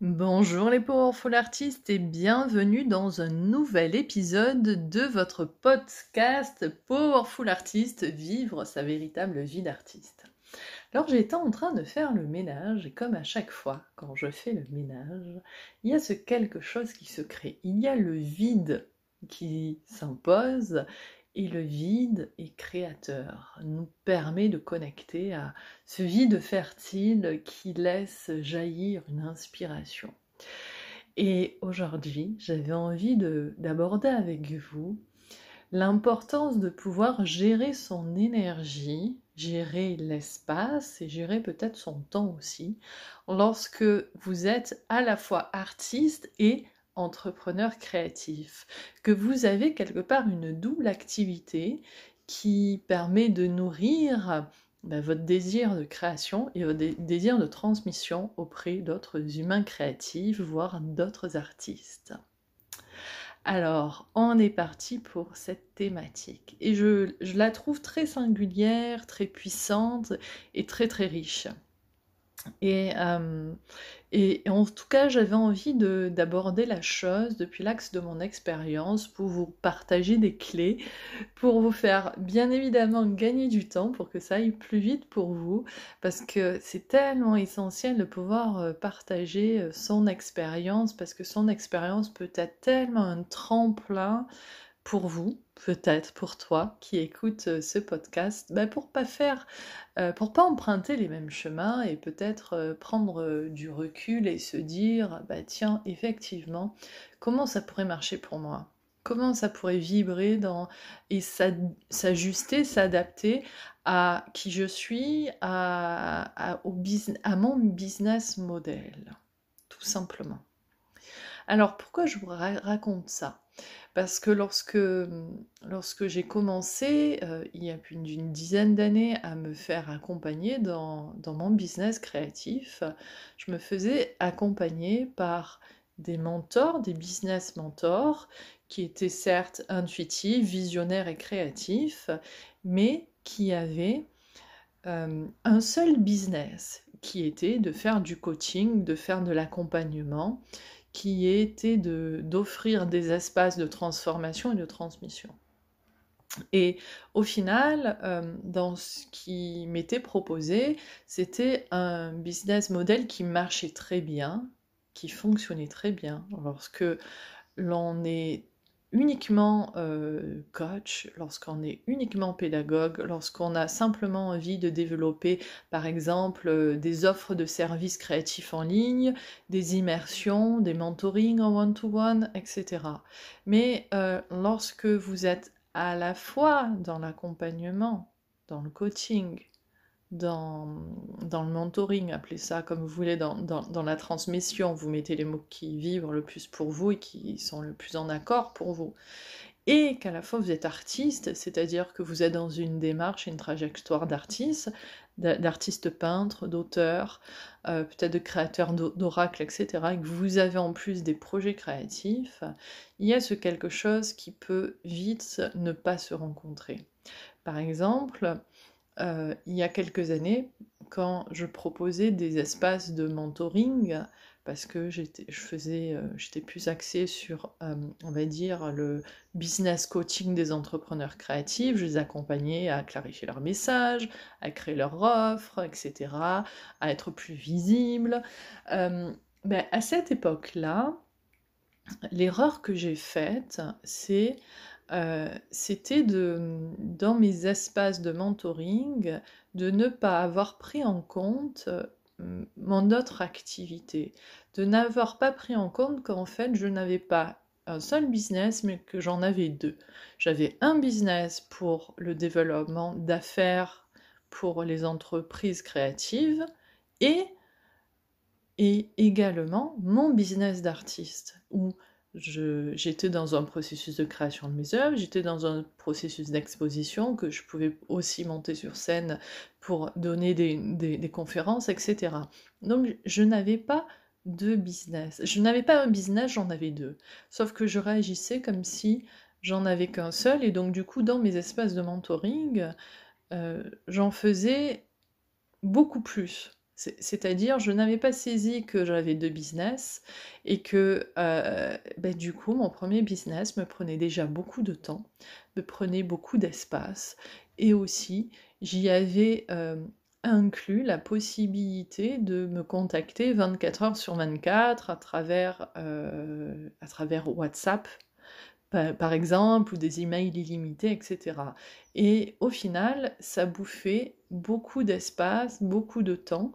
Bonjour les Powerful Artistes et bienvenue dans un nouvel épisode de votre podcast Powerful Artist, vivre sa véritable vie d'artiste. Alors j'étais en train de faire le ménage et comme à chaque fois quand je fais le ménage, il y a ce quelque chose qui se crée. Il y a le vide qui s'impose et le vide est créateur, nous permet de connecter à ce vide fertile qui laisse jaillir une inspiration. Et aujourd'hui, j'avais envie d'aborder avec vous l'importance de pouvoir gérer son énergie, gérer l'espace et gérer peut-être son temps aussi, lorsque vous êtes à la fois artiste et entrepreneur créatif, que vous avez quelque part une double activité qui permet de nourrir bah, votre désir de création et votre désir de transmission auprès d'autres humains créatifs, voire d'autres artistes. Alors, on est parti pour cette thématique. Et je, je, la trouve très singulière, très puissante et très très riche. Et, euh, et, en tout cas, j'avais envie d'aborder la chose depuis l'axe de mon expérience pour vous partager des clés, pour vous faire bien évidemment gagner du temps, pour que ça aille plus vite pour vous, parce que c'est tellement essentiel de pouvoir euh, partager euh, son expérience, parce que son expérience peut être tellement un tremplin pour vous, peut-être pour toi qui écoute euh, ce podcast, bah pour pas faire, euh, pour pas emprunter les mêmes chemins et peut-être euh, prendre du recul et se dire, bah tiens, effectivement, comment ça pourrait marcher pour moi? Comment ça pourrait vibrer dans et s'ajuster, s'adapter à qui je suis, au à mon business model, tout simplement. Alors pourquoi je vous raconte ça? Parce que lorsque, lorsque j'ai commencé, euh, il y a plus d'une dizaine d'années, à me faire accompagner dans, mon business créatif, je me faisais accompagner par des mentors, des business mentors, qui étaient certes intuitifs, visionnaires et créatifs, mais qui avaient euh, un seul business, qui était de faire du coaching, de faire de l'accompagnement, qui était d'offrir des espaces de transformation et de transmission. Et au final, euh, dans ce qui m'était proposé, c'était un business model qui marchait très bien, qui fonctionnait très bien. Lorsque l'on est uniquement euh, coach, lorsqu'on est uniquement pédagogue, lorsqu'on a simplement envie de développer par exemple euh, des offres de services créatifs en ligne, des immersions, des mentorings en one-to-one, etc. Mais euh, lorsque vous êtes à la fois dans l'accompagnement, dans le coaching, dans, le mentoring, appelez ça comme vous voulez, dans, dans, la transmission, vous mettez les mots qui vibrent le plus pour vous et qui sont le plus en accord pour vous. Et qu'à la fois vous êtes artiste, c'est-à-dire que vous êtes dans une démarche, une trajectoire d'artiste, d'artiste peintre, d'auteur, euh, peut-être de créateur d'oracle, etc., et que vous avez en plus des projets créatifs, il y a ce quelque chose qui peut vite ne pas se rencontrer. Par exemple, euh, il y a quelques années, quand je proposais des espaces de mentoring, parce que j'étais, je faisais, euh, j'étais plus axée sur, euh, on va dire, le business coaching des entrepreneurs créatifs. Je les accompagnais à clarifier leur message, à créer leur offre, etc., à être plus visibles. ben, à cette époque-là, l'erreur que j'ai faite, c'est euh, c'était de, dans mes espaces de mentoring, de ne pas avoir pris en compte euh, mon autre activité, de n'avoir pas pris en compte qu'en fait je n'avais pas un seul business, mais que j'en avais deux. J'avais un business pour le développement d'affaires pour les entreprises créatives et, et également mon business d'artiste, où j'étais dans un processus de création de mes œuvres, j'étais dans un processus d'exposition que je pouvais aussi monter sur scène pour donner des, conférences, etc. Donc je n'avais pas deux business. Je n'avais pas un business, j'en avais deux. Sauf que je réagissais comme si j'en avais qu'un seul, et donc du coup dans mes espaces de mentoring, euh, j'en faisais beaucoup plus. C'est-à-dire, je n'avais pas saisi que j'avais deux business et que euh, ben, du coup, mon premier business me prenait déjà beaucoup de temps, me prenait beaucoup d'espace et aussi, j'y avais euh, inclus la possibilité de me contacter 24 heures sur 24 à travers, euh, à travers WhatsApp par exemple, ou des emails illimités, etc. Et au final, ça bouffait beaucoup d'espace, beaucoup de temps.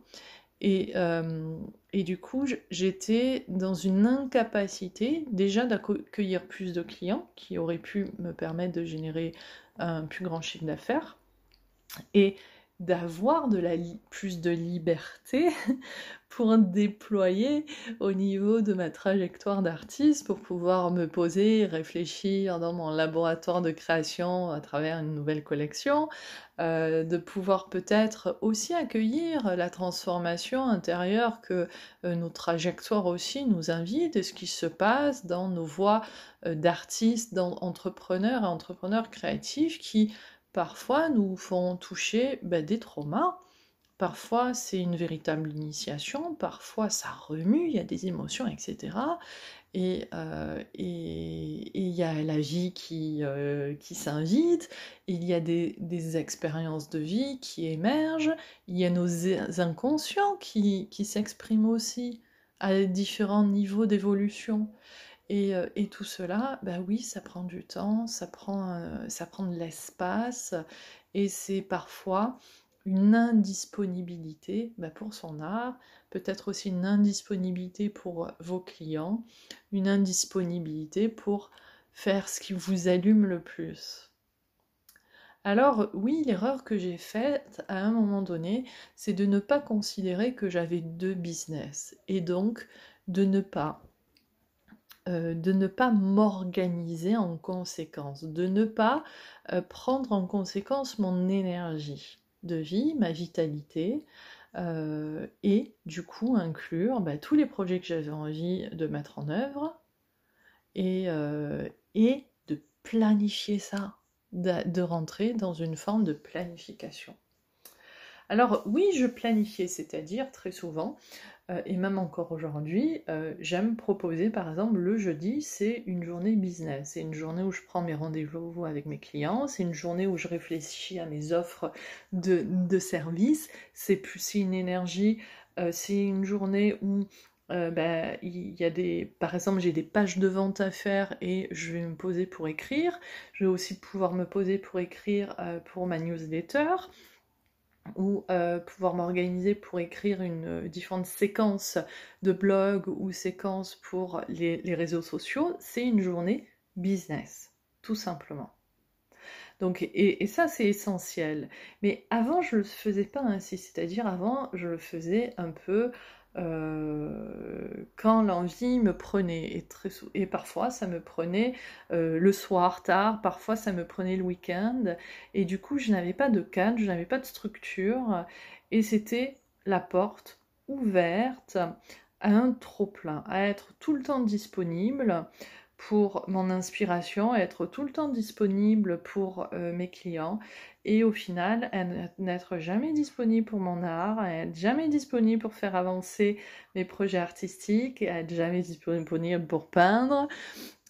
Et, euh, du coup, j'étais dans une incapacité déjà d'accueillir plus de clients qui auraient pu me permettre de générer un plus grand chiffre d'affaires. Et d'avoir de la plus de liberté pour déployer au niveau de ma trajectoire d'artiste, pour pouvoir me poser, réfléchir dans mon laboratoire de création à travers une nouvelle collection, euh, de pouvoir peut-être aussi accueillir la transformation intérieure que euh, nos trajectoires aussi nous invitent et ce qui se passe dans nos voies euh, d'artistes, d'entrepreneurs et entrepreneurs créatifs qui parfois nous font toucher ben, des traumas. Parfois, c'est une véritable initiation, parfois ça remue, il y a des émotions, etc. Euh, et il y a la vie qui, euh, qui s'invite, il y a des, des, expériences de vie qui émergent, il y a nos inconscients qui, qui s'expriment aussi à différents niveaux d'évolution. Euh, et, tout cela, bah oui, ça prend du temps, ça prend, ça prend de l'espace, et c'est parfois une indisponibilité bah, pour son art, peut-être aussi une indisponibilité pour vos clients, une indisponibilité pour faire ce qui vous allume le plus. Alors oui, l'erreur que j'ai faite à un moment donné, c'est de ne pas considérer que j'avais deux business et donc de ne pas euh, de ne pas m'organiser en conséquence, de ne pas euh, prendre en conséquence mon énergie de vie, ma vitalité, euh, et du coup inclure bah, tous les projets que j'avais envie de mettre en œuvre et, et de planifier ça, de, rentrer dans une forme de planification. Alors oui, je planifiais, c'est-à-dire très souvent, euh, et même encore aujourd'hui, euh, j'aime proposer par exemple le jeudi, c'est une journée business, c'est une journée où je prends mes rendez-vous avec mes clients, c'est une journée où je réfléchis à mes offres de, services, c'est plus une énergie, euh, c'est une journée où ben, il y a des, par exemple, j'ai des pages de vente à faire et je vais me poser pour écrire. Je vais aussi pouvoir me poser pour écrire pour ma newsletter ou euh, pouvoir m'organiser pour écrire une euh, différentes séquences de blog ou séquences pour les, réseaux sociaux, c'est une journée business, tout simplement. Donc, et, et ça, c'est essentiel. Mais avant, je ne le faisais pas ainsi. C'est-à-dire, avant, je le faisais un peu euh, quand l'envie me prenait. Et, parfois, ça me prenait euh, le soir tard, parfois, ça me prenait le week-end. Et du coup, je n'avais pas de cadre, je n'avais pas de structure. Et c'était la porte ouverte à un trop-plein, à être tout le temps disponible pour mon inspiration, être tout le temps disponible pour euh, mes clients et au final n'être jamais disponible pour mon art, être jamais disponible pour faire avancer mes projets artistiques, être jamais disponible pour peindre.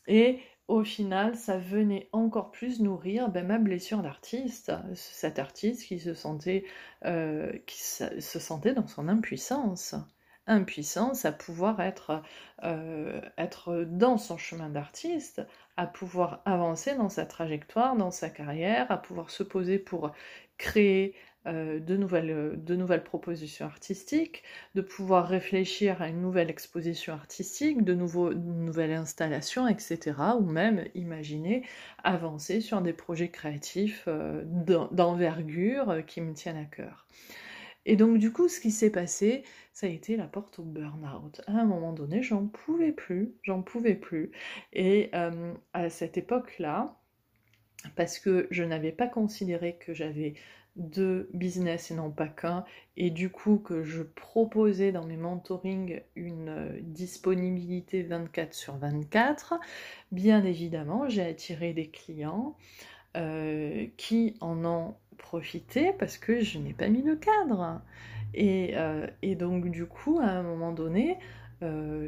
Et au final, ça venait encore plus nourrir ben, ma blessure d'artiste, cet artiste qui se sentait, euh, qui se sentait dans son impuissance impuissance à pouvoir être, euh, être dans son chemin d'artiste, à pouvoir avancer dans sa trajectoire, dans sa carrière, à pouvoir se poser pour créer euh, de, nouvelles, de nouvelles propositions artistiques, de pouvoir réfléchir à une nouvelle exposition artistique, de nouvelles installations, etc. Ou même imaginer avancer sur des projets créatifs euh, d'envergure qui me tiennent à cœur. Et donc du coup, ce qui s'est passé, ça a été la porte au burn-out. À un moment donné, j'en pouvais plus, j'en pouvais plus. Et euh, à cette époque-là, parce que je n'avais pas considéré que j'avais deux business et non pas qu'un, et du coup que je proposais dans mes mentorings une euh, disponibilité 24 sur 24, bien évidemment, j'ai attiré des clients euh, qui en ont profité parce que je n'ai pas mis le cadre. Et, et, donc du coup, à un moment donné,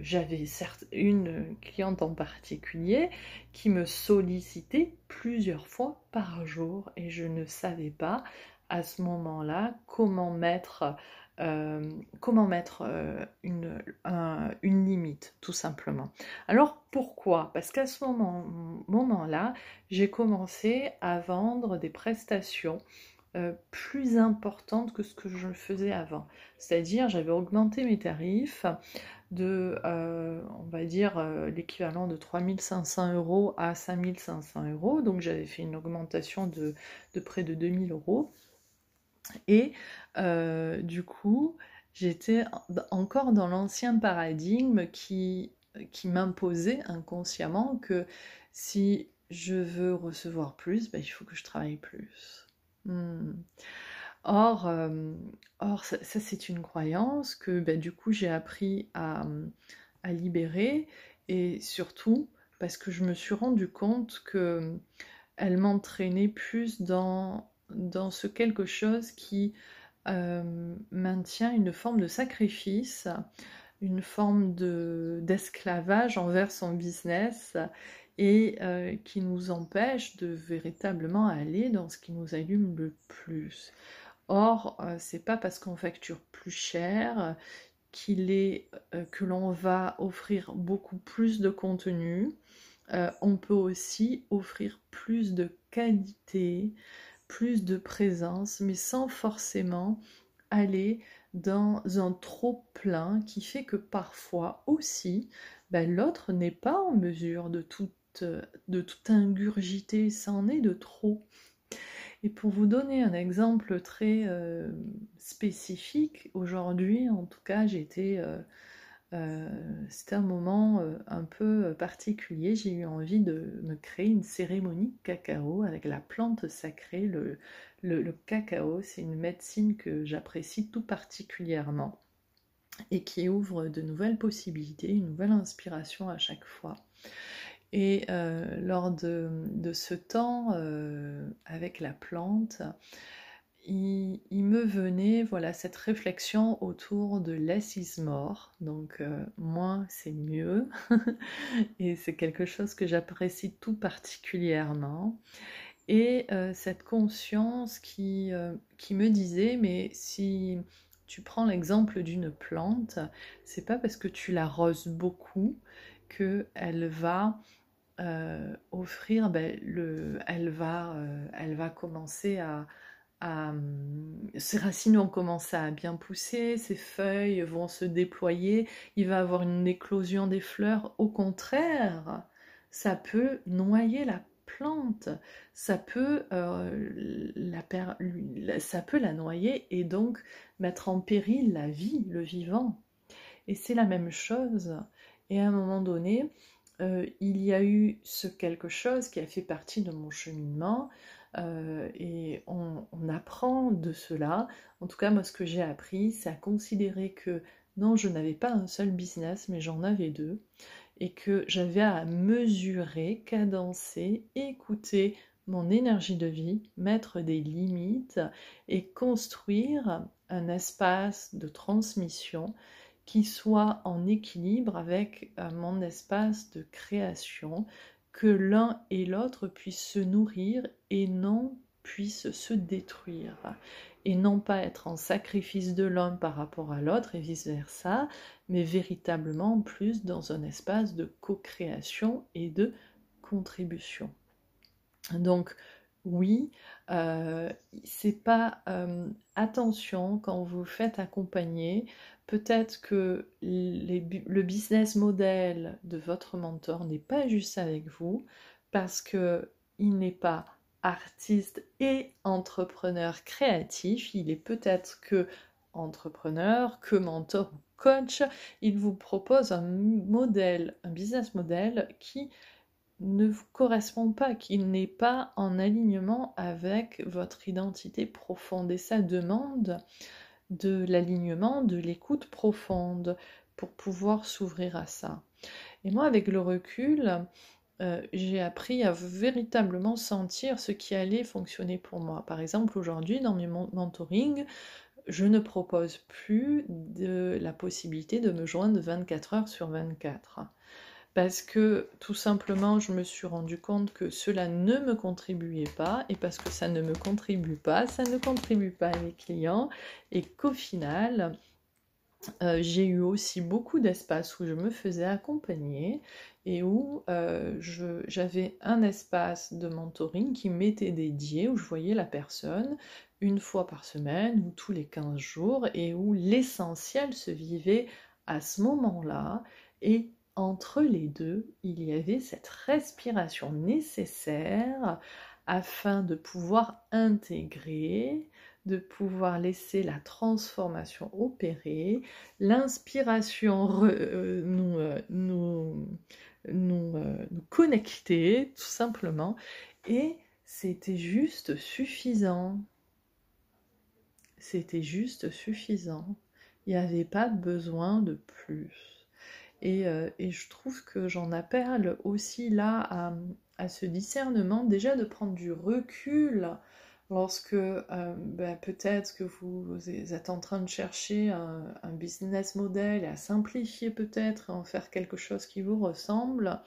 j'avais certes une cliente en particulier qui me sollicitait plusieurs fois par jour et je ne savais pas à ce moment-là comment mettre euh, comment mettre euh, une, limite, tout simplement. Alors pourquoi? Parce qu'à ce moment-là, j'ai commencé à vendre des prestations euh, plus importantes que ce que je faisais avant. C'est-à-dire, j'avais augmenté mes tarifs de, on va dire, l'équivalent de 3500 euros à 5500 euros. Donc j'avais fait une augmentation de, de près de 2000 euros. Et euh, du coup, j'étais encore dans l'ancien paradigme qui, m'imposait inconsciemment que si je veux recevoir plus, ben, il faut que je travaille plus. Hmm. Or, euh, or, ça, c'est une croyance que ben, du coup j'ai appris à, à, libérer et surtout parce que je me suis rendu compte que elle m'entraînait plus dans dans ce quelque chose qui euh, maintient une forme de sacrifice, une forme d'esclavage envers son business et euh, qui nous empêche de véritablement aller dans ce qui nous allume le plus. Or, euh, c'est pas parce qu'on facture plus cher qu'il est que l'on va offrir beaucoup plus de contenu. on peut aussi offrir plus de qualité, plus de présence, mais sans forcément aller dans un trop plein qui fait que parfois aussi ben, l'autre n'est pas en mesure de tout, ingurgiter, ça en est de trop. Et pour vous donner un exemple très euh, spécifique, aujourd'hui en tout cas été euh, euh, c'était un moment euh, un peu particulier. J'ai eu envie de me créer une cérémonie cacao avec la plante sacrée. Le, cacao, c'est une médecine que j'apprécie tout particulièrement et qui ouvre de nouvelles possibilités, une nouvelle inspiration à chaque fois. Et euh, lors de, ce temps avec la plante, il, me venait voilà cette réflexion autour de less is donc euh, moins c'est mieux, et c'est quelque chose que j'apprécie tout particulièrement. Et euh, cette conscience qui, euh, qui me disait, mais si tu prends l'exemple d'une plante, c'est pas parce que tu l'arroses beaucoup que elle va offrir, ben, le, elle, va, elle va commencer à, ses racines vont commencer à bien pousser, ses feuilles vont se déployer, il va avoir une éclosion des fleurs. Au contraire, ça peut noyer la plante, ça peut, euh, la, ça peut la noyer et donc mettre en péril la vie, le vivant. Et c'est la même chose. Et à un moment donné, euh, il y a eu ce quelque chose qui a fait partie de mon cheminement, euh, et on, apprend de cela. En tout cas, moi, ce que j'ai appris, c'est à considérer que non, je n'avais pas un seul business, mais j'en avais deux. Et que j'avais à mesurer, cadencer, écouter mon énergie de vie, mettre des limites et construire un espace de transmission qui soit en équilibre avec euh, mon espace de création, que l'un et l'autre puissent se nourrir et non puissent se détruire et non pas être en sacrifice de l'un par rapport à l'autre et vice-versa, mais véritablement plus dans un espace de co-création et de contribution. Donc oui, euh, c'est pas euh, attention quand vous faites accompagner, peut-être que le business model de votre mentor n'est pas juste avec vous parce que il n'est pas artiste et entrepreneur créatif, il est peut-être que entrepreneur, que mentor ou coach, il vous propose un modèle, un business model qui ne vous correspond pas, qui n'est pas en alignement avec votre identité profonde. Et ça demande de l'alignement, de l'écoute profonde pour pouvoir s'ouvrir à ça. Et moi, avec le recul, euh, j'ai appris à véritablement sentir ce qui allait fonctionner pour moi. Par exemple, aujourd'hui, dans mes mentoring, je ne propose plus la possibilité de me joindre 24 heures sur 24 parce que tout simplement je me suis rendu compte que cela ne me contribuait pas et parce que ça ne me contribue pas, ça ne contribue pas à mes clients et qu'au final euh, j'ai eu aussi beaucoup d'espaces où je me faisais accompagner et où euh, j'avais un espace de mentoring qui m'était dédié, où je voyais la personne une fois par semaine ou tous les 15 jours et où l'essentiel se vivait à ce moment-là et entre les deux, il y avait cette respiration nécessaire afin de pouvoir intégrer, de pouvoir laisser la transformation opérer, l'inspiration euh, nous, euh, nous, nous, euh, nous, connecter tout simplement. Et c'était juste suffisant. C'était juste suffisant. Il n'y avait pas besoin de plus. Euh, et, je trouve que j'en appelle aussi là à, ce discernement, déjà de prendre du recul lorsque euh, ben, peut-être que vous, êtes en train de chercher un, business model et à simplifier peut-être, en faire quelque chose qui vous ressemble,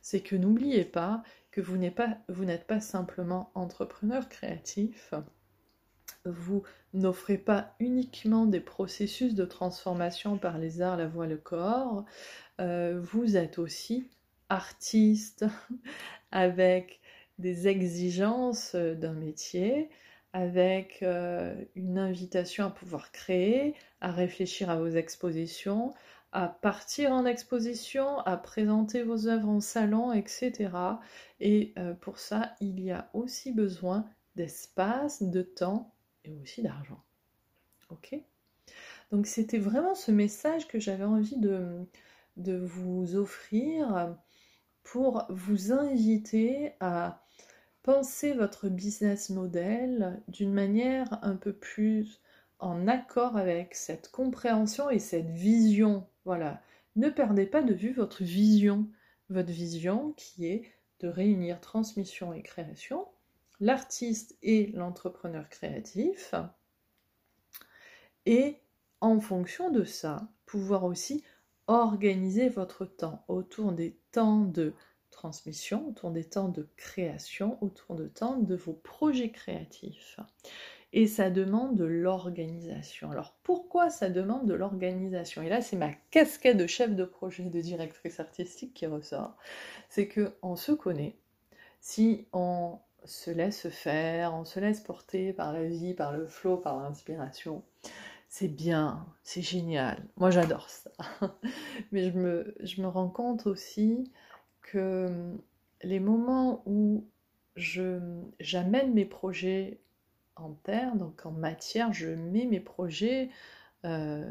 c'est que n'oubliez pas que vous n'êtes pas simplement entrepreneur créatif, vous n'offrez pas uniquement des processus de transformation par les arts, la voix, le corps, euh, vous êtes aussi artiste avec des exigences d'un métier, avec euh, une invitation à pouvoir créer, à réfléchir à vos expositions, à partir en exposition, à présenter vos œuvres en salon, etc. Et euh, pour ça, il y a aussi besoin d'espace, de temps aussi d'argent. Ok Donc c'était vraiment ce message que j'avais envie de vous offrir pour vous inviter à penser votre business model d'une manière un peu plus en accord avec cette compréhension et cette vision. Voilà, ne perdez pas de vue votre vision, votre vision qui est de réunir transmission et création, l'artiste et l'entrepreneur créatif, et en fonction de ça, pouvoir aussi organiser votre temps autour des temps de transmission, autour des temps de création, autour de temps de vos projets créatifs. Et ça demande de l'organisation. Alors pourquoi ça demande de l'organisation? Et là, c'est ma casquette de chef de projet, de directrice artistique qui ressort. C'est que on se connaît. Si on se laisse faire, on se laisse porter par la vie, par le flot, par l'inspiration, c'est bien, c'est génial. Moi, j'adore ça. Mais je me, je rends compte aussi que hum, les moments où j'amène mes projets en terre, donc en matière, je mets mes projets, euh,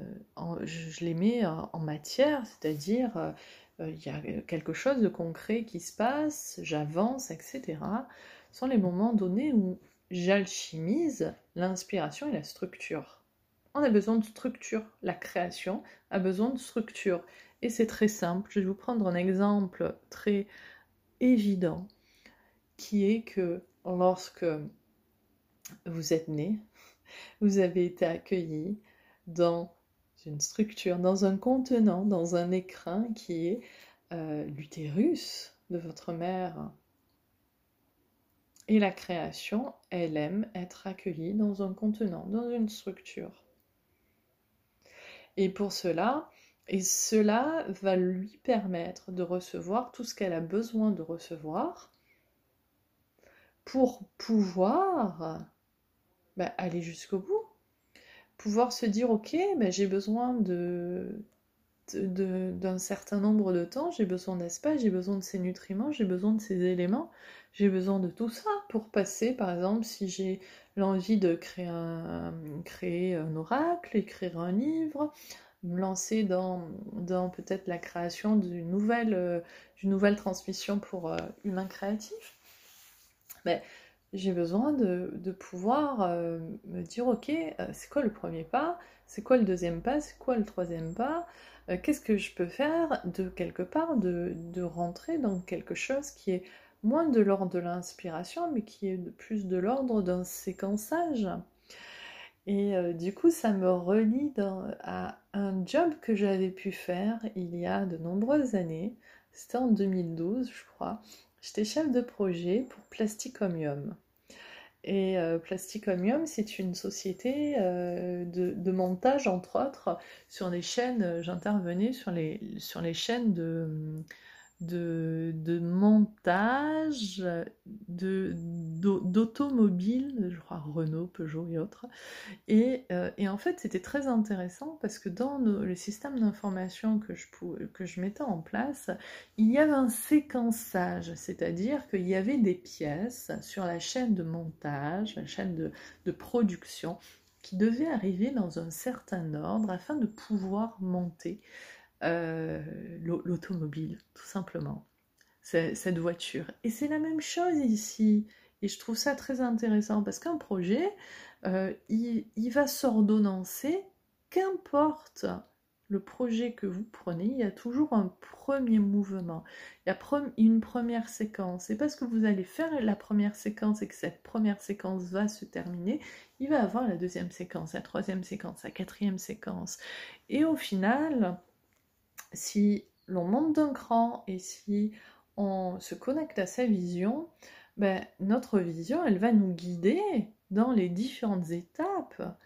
je, les mets en, matière, c'est-à-dire euh, il y a quelque chose de concret qui se passe, j'avance, etc. sont les moments donnés où j'alchimise l'inspiration et la structure on a besoin de structure. La création a besoin de structure. Et c'est très simple. Je vais vous prendre un exemple très évident qui est que lorsque vous êtes né, vous avez été accueilli dans une structure, dans un contenant, dans un écrin qui est euh, l'utérus de votre mère. Et la création, elle aime être accueillie dans un contenant, dans une structure. Et pour cela, et cela va lui permettre de recevoir tout ce qu'elle a besoin de recevoir pour pouvoir bah, aller jusqu'au bout. Pouvoir se dire, ok, bah, j'ai besoin de, d'un certain nombre de temps, j'ai besoin d'espace, j'ai besoin de ces nutriments, j'ai besoin de ces éléments, j'ai besoin de tout ça pour passer, par exemple, si j'ai l'envie de créer un, oracle, écrire un livre, me lancer dans, peut-être la création d'une nouvelle, euh, nouvelle transmission pour euh, humain créatif. Mais j'ai besoin de, pouvoir euh, me dire, ok, c'est quoi le premier pas C'est quoi le deuxième pas C'est quoi le troisième pas Qu'est-ce que je peux faire de quelque part de, de rentrer dans quelque chose qui est moins de l'ordre de l'inspiration, mais qui est plus de l'ordre d'un séquençage? Et euh, du coup, ça me relie à un job que j'avais pu faire il y a de nombreuses années. C'était en 2012, je crois. J'étais chef de projet pour Plasticomium. Et euh, Plasticomium, c'est une société euh, de, montage, entre autres, sur les chaînes. J'intervenais sur les, sur les chaînes de de, montage d'automobiles, je crois Renault, Peugeot et autres. Et, euh, en fait, c'était très intéressant parce que dans les systèmes d'information que je, que je mettais en place, il y avait un séquençage, c'est-à-dire qu'il y avait des pièces sur la chaîne de montage, la chaîne de, de production, qui devaient arriver dans un certain ordre afin de pouvoir monter euh, l'automobile, tout simplement. Cette voiture. Et c'est la même chose ici. Et je trouve ça très intéressant parce qu'un projet, euh, il, va s'ordonnancer, qu'importe le projet que vous prenez, il y a toujours un premier mouvement, il y a une première séquence. Et parce que vous allez faire la première séquence et que cette première séquence va se terminer, il va avoir la deuxième séquence, la troisième séquence, la quatrième séquence. Et au final, si l'on monte d'un cran et si on se connecte à sa vision, ben, notre vision, elle va nous guider dans les différentes étapes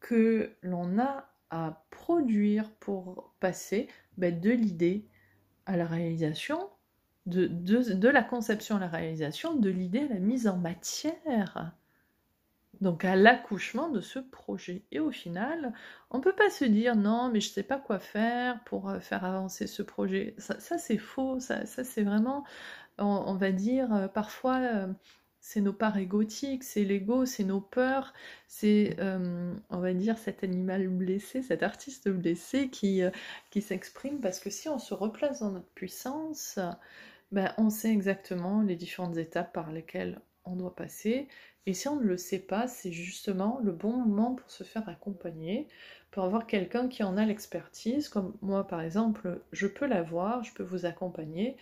que l'on a à produire pour passer ben, de l'idée à la réalisation, de, de, la conception à la réalisation, de l'idée à la mise en matière donc à l'accouchement de ce projet. Et au final, on ne peut pas se dire non, mais je ne sais pas quoi faire pour euh, faire avancer ce projet. Ça, c'est faux, ça, c'est vraiment, on, va dire, euh, parfois, euh, c'est nos parts égotiques, c'est l'ego, c'est nos peurs, c'est, on va dire, cet animal blessé, cet artiste blessé qui, qui s'exprime, parce que si on se replace dans notre puissance, ben, on sait exactement les différentes étapes par lesquelles on doit passer. Et si on ne le sait pas, c'est justement le bon moment pour se faire accompagner, pour avoir quelqu'un qui en a l'expertise, comme moi par exemple, je peux l'avoir, je peux vous accompagner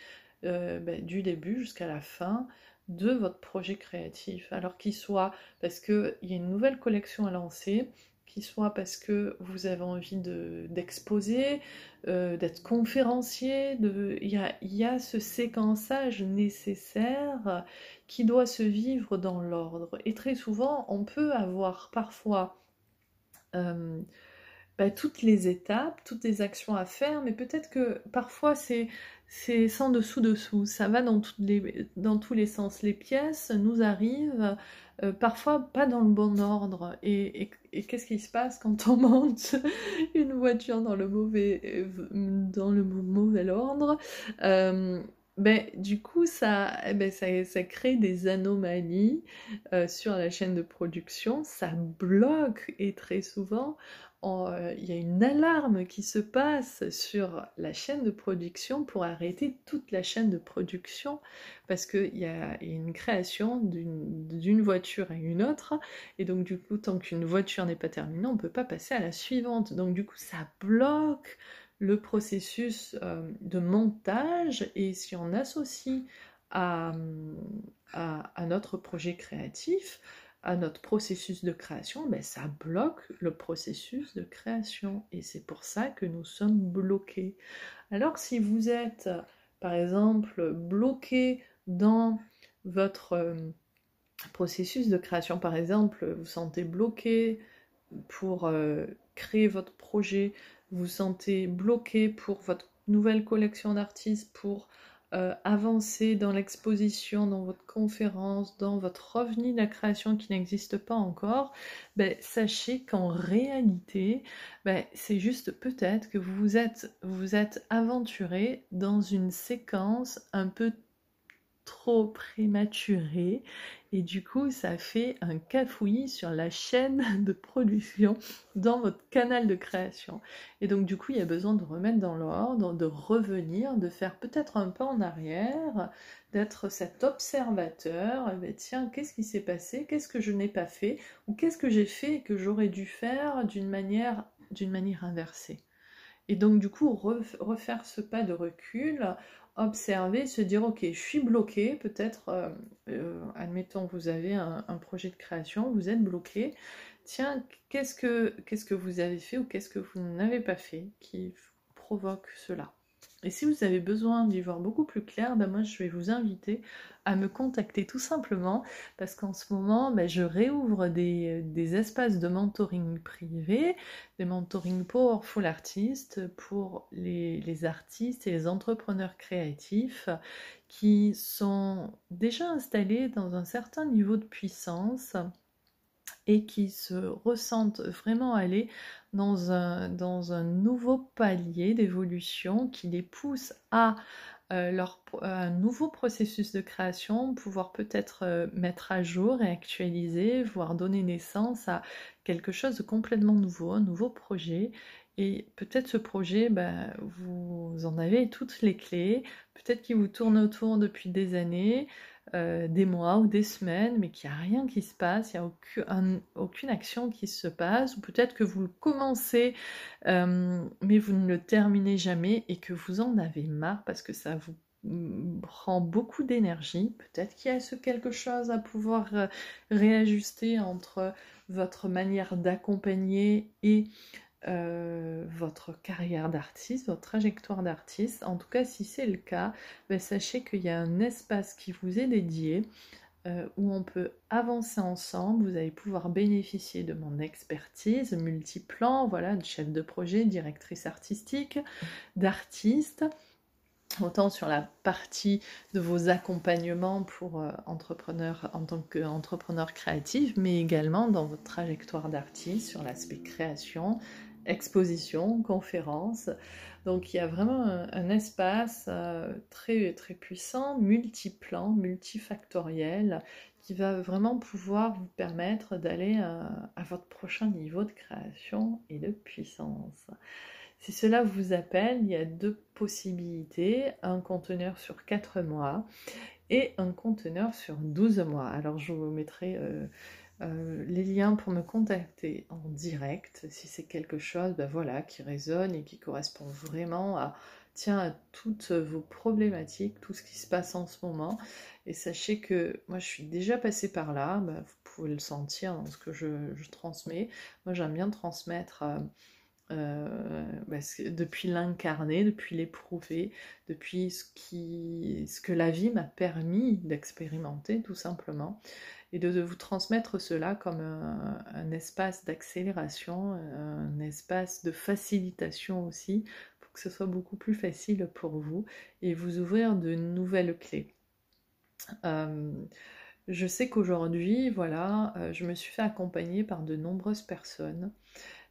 euh, ben, du début jusqu'à la fin de votre projet créatif. Alors qu'il soit parce qu'il y a une nouvelle collection à lancer, qu'il soit parce que vous avez envie d'exposer, euh, d'être conférencier, de... il, y a, y a ce séquençage nécessaire qui doit se vivre dans l'ordre. Et très souvent, on peut avoir parfois euh, bah, toutes les étapes, toutes les actions à faire, mais peut-être que parfois c'est c'est sans dessous-dessous, ça va dans, tous les sens. Les pièces nous arrivent euh, parfois pas dans le bon ordre. Et, qu'est-ce qui se passe quand on monte une voiture dans le mauvais, dans le mauvais ordre? Euh, ben, du coup, ça, eh ben, ça, crée des anomalies euh, sur la chaîne de production, ça bloque et très souvent, euh, il y a une alarme qui se passe sur la chaîne de production pour arrêter toute la chaîne de production. Parce qu'il y a une création d'une voiture à une autre. Et donc du coup tant qu'une voiture n'est pas terminée on ne peut pas passer à la suivante. Donc du coup ça bloque le processus euh, de montage et si on associe à, à notre projet créatif à notre processus de création, ben, ça bloque le processus de création. Et c'est pour ça que nous sommes bloqués. Alors si vous êtes, par exemple, bloqué dans votre euh, processus de création, par exemple, vous sentez bloqué pour euh, créer votre projet, vous sentez bloqué pour votre nouvelle collection d'artistes, pour euh, avancer dans l'exposition, dans votre conférence, dans votre revenu de la création qui n'existe pas encore, ben, sachez qu'en réalité, ben, c'est juste peut-être que vous êtes, vous êtes aventuré dans une séquence un peu trop prématuré. Et du coup ça fait un cafouillis sur la chaîne de production dans votre canal de création. Et donc du coup il y a besoin de remettre dans l'ordre, de revenir, de faire peut-être un pas en arrière, d'être cet observateur, eh ben, tiens qu'est-ce qui s'est passé, qu'est-ce que je n'ai pas fait? Ou qu'est-ce que j'ai fait que j'aurais dû faire d'une manière, d'une manière inversée? Et donc du coup refaire ce pas de recul observer, se dire ok, je suis bloqué, peut-être, euh, euh, admettons vous avez un, projet de création, vous êtes bloqué, tiens, qu'est-ce que, qu'est-ce que vous avez fait ou qu'est-ce que vous n'avez pas fait qui provoque cela? Et si vous avez besoin d'y voir beaucoup plus clair, ben moi je vais vous inviter à me contacter tout simplement parce qu'en ce moment ben, je réouvre des, espaces de mentoring privé, des mentoring powerful artistes pour les, les artistes et les entrepreneurs créatifs qui sont déjà installés dans un certain niveau de puissance et qui se ressentent vraiment aller dans un, nouveau palier d'évolution qui les pousse à euh, leur, un nouveau processus de création, pouvoir peut-être euh, mettre à jour et actualiser, voire donner naissance à quelque chose de complètement nouveau, un nouveau projet. Et peut-être ce projet, ben, vous en avez toutes les clés, peut-être qu'il vous tourne autour depuis des années, euh, des mois ou des semaines, mais qu'il n'y a rien qui se passe, il n'y a aucune, action qui se passe, ou peut-être que vous le commencez, euh, mais vous ne le terminez jamais et que vous en avez marre parce que ça vous prend beaucoup d'énergie. Peut-être qu'il y a quelque chose à pouvoir euh, réajuster entre votre manière d'accompagner et euh, votre carrière d'artiste, votre trajectoire d'artiste. En tout cas, si c'est le cas, ben, sachez qu'il y a un espace qui vous est dédié euh, où on peut avancer ensemble. Vous allez pouvoir bénéficier de mon expertise multiplan, voilà, de chef de projet, directrice artistique, d'artiste autant sur la partie de vos accompagnements pour euh, entrepreneurs en tant qu'entrepreneur créatif, mais également dans votre trajectoire d'artiste sur l'aspect création, exposition, conférence. Donc il y a vraiment un, espace euh, très, très puissant, multiplan, multifactoriel, qui va vraiment pouvoir vous permettre d'aller euh, à votre prochain niveau de création et de puissance. Si cela vous appelle, il y a deux possibilités, un conteneur sur 4 mois et un conteneur sur 12 mois. Alors je vous mettrai euh, euh, les liens pour me contacter en direct si c'est quelque chose ben voilà, qui résonne et qui correspond vraiment à, tiens, à toutes vos problématiques, tout ce qui se passe en ce moment. Et sachez que moi je suis déjà passée par là, ben, vous pouvez le sentir dans ce que je, transmets. Moi j'aime bien transmettre. Euh, euh, depuis l'incarner, depuis l'éprouver, depuis ce que la vie m'a permis d'expérimenter tout simplement, et de, vous transmettre cela comme un, espace d'accélération, un espace de facilitation aussi, pour que ce soit beaucoup plus facile pour vous et vous ouvrir de nouvelles clés. Euh, je sais qu'aujourd'hui, voilà, euh, je me suis fait accompagner par de nombreuses personnes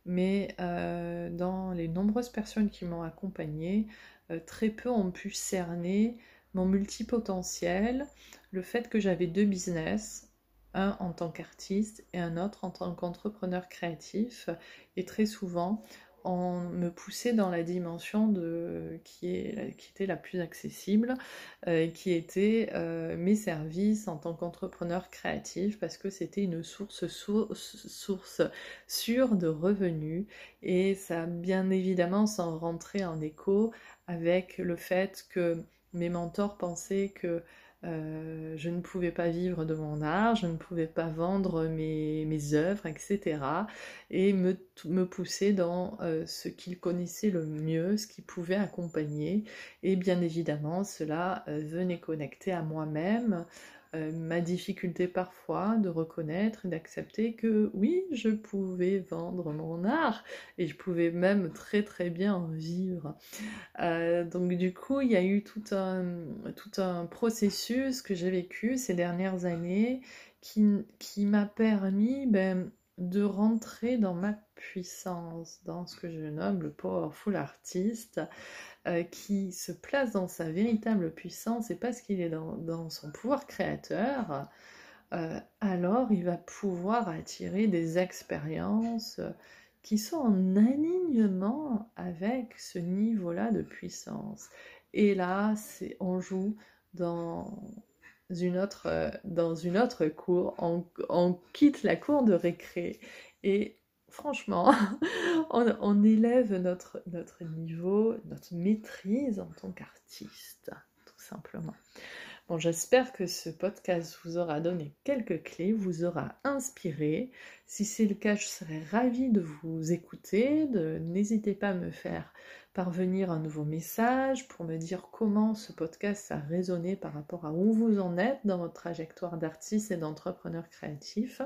mais euh, dans les nombreuses personnes qui m'ont accompagnée, euh, très peu ont pu cerner mon multipotentiel, le fait que j'avais deux business, un en tant qu'artiste et un autre en tant qu'entrepreneur créatif, et très souvent on me poussait dans la dimension de, qui, était la plus accessible, euh, qui était euh, mes services en tant qu'entrepreneur créatif, parce que c'était une source, source, sûre de revenus, et ça bien évidemment sans rentrer en écho avec le fait que mes mentors pensaient que euh, je ne pouvais pas vivre de mon art, je ne pouvais pas vendre mes, mes œuvres, etc. Et me, me pousser dans euh, ce qu'ils connaissaient le mieux, ce qui pouvait accompagner. Et bien évidemment, cela euh, venait connecter à moi-même, euh, ma difficulté parfois de reconnaître et d'accepter que oui, je pouvais vendre mon art et je pouvais même très très bien en vivre. Euh, donc du coup, il y a eu tout un, tout processus que j'ai vécu ces dernières années qui, qui m'a permis ben, de rentrer dans ma puissance, dans ce que je nomme le powerful artist, euh, qui se place dans sa véritable puissance et parce qu'il est dans, son pouvoir créateur, euh, alors il va pouvoir attirer des expériences qui sont en alignement avec ce niveau-là de puissance. Et là, on joue dans une autre, dans une autre cour, on, on quitte la cour de récré et franchement, on, élève notre, notre niveau, notre maîtrise en tant qu'artiste, tout simplement. Bon, j'espère que ce podcast vous aura donné quelques clés, vous aura inspiré. Si c'est le cas, je serais ravie de vous écouter. N'hésitez pas à me faire parvenir un nouveau message pour me dire comment ce podcast a résonné par rapport à où vous en êtes dans votre trajectoire d'artiste et d'entrepreneur créatif.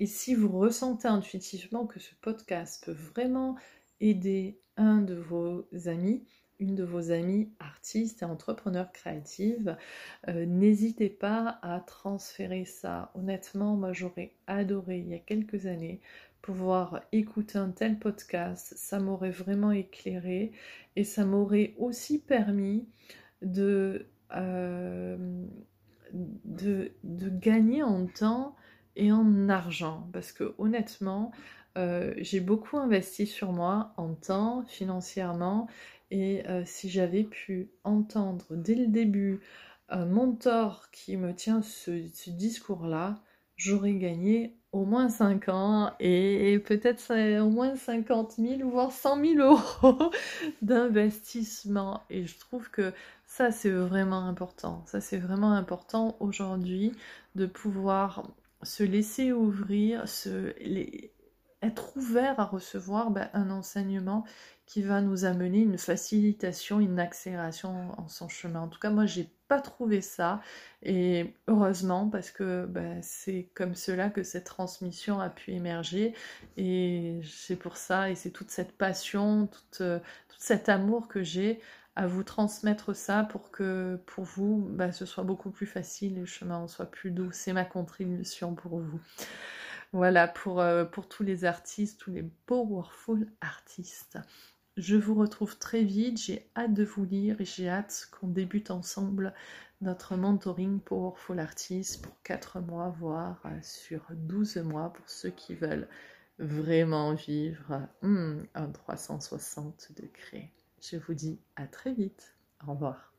Et si vous ressentez intuitivement que ce podcast peut vraiment aider un de vos amis, une de vos amies artistes et entrepreneurs créatives, euh, n'hésitez pas à transférer ça. Honnêtement, moi j'aurais adoré il y a quelques années pouvoir écouter un tel podcast. Ça m'aurait vraiment éclairé et ça m'aurait aussi permis de, euh, de, gagner en temps et en argent. Parce que honnêtement, euh, j'ai beaucoup investi sur moi en temps, financièrement, et euh, si j'avais pu entendre dès le début un mentor qui me tient ce, discours-là, j'aurais gagné au moins 5 ans et, peut-être au moins 50 000 voire 100 000 euros d'investissement. Et je trouve que ça, c'est vraiment important. Ça, c'est vraiment important aujourd'hui de pouvoir se laisser ouvrir, se, être ouvert à recevoir ben, un enseignement qui va nous amener une facilitation, une accélération en son chemin. En tout cas, moi, j'ai pas trouvé ça et heureusement parce que ben, c'est comme cela que cette transmission a pu émerger et c'est pour ça et c'est toute cette passion, tout cet amour que j'ai à vous transmettre ça pour que pour vous, ben, ce soit beaucoup plus facile le chemin soit plus doux. C'est ma contribution pour vous. Voilà, pour, euh, pour tous les artistes, tous les powerful artistes. Je vous retrouve très vite, j'ai hâte de vous lire et j'ai hâte qu'on débute ensemble notre mentoring Powerful Artist pour 4 mois, voire euh, sur 12 mois pour ceux qui veulent vraiment vivre hmm, un 360 degrés. Je vous dis à très vite. Au revoir.